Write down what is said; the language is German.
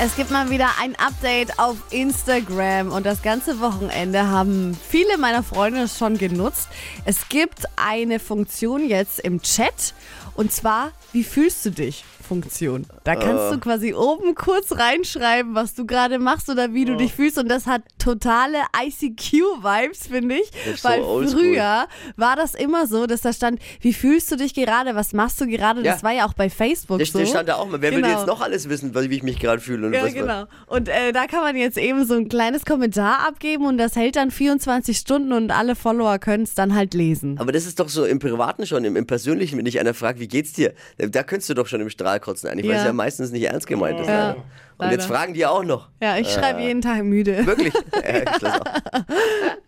Es gibt mal wieder ein Update auf Instagram und das ganze Wochenende haben viele meiner Freunde es schon genutzt. Es gibt eine Funktion jetzt im Chat und zwar, wie fühlst du dich? Funktion. Da kannst du quasi oben kurz reinschreiben, was du gerade machst oder wie du dich fühlst. Und das hat totale ICQ-Vibes, finde ich. So Weil oldschool. früher war das immer so, dass da stand, wie fühlst du dich gerade, was machst du gerade? Ja. Das war ja auch bei Facebook Das, so. das stand da auch mal. Wer will Genau. jetzt noch alles wissen, wie ich mich gerade fühle? Und Ja, was, genau. Und äh, da kann man jetzt eben so ein kleines Kommentar abgeben und das hält dann 24 Stunden und alle Follower können es dann halt lesen. Aber das ist doch so im Privaten schon, im, im Persönlichen, wenn dich einer fragt, wie geht's dir? Da, könntest du doch schon im Strahl kotzen eigentlich, weil Ja. es ja meistens nicht ernst gemeint ist. Ja. Und jetzt leider. fragen die auch noch. Ja, ich schreibe jeden Tag müde. Wirklich? ja, ich auch.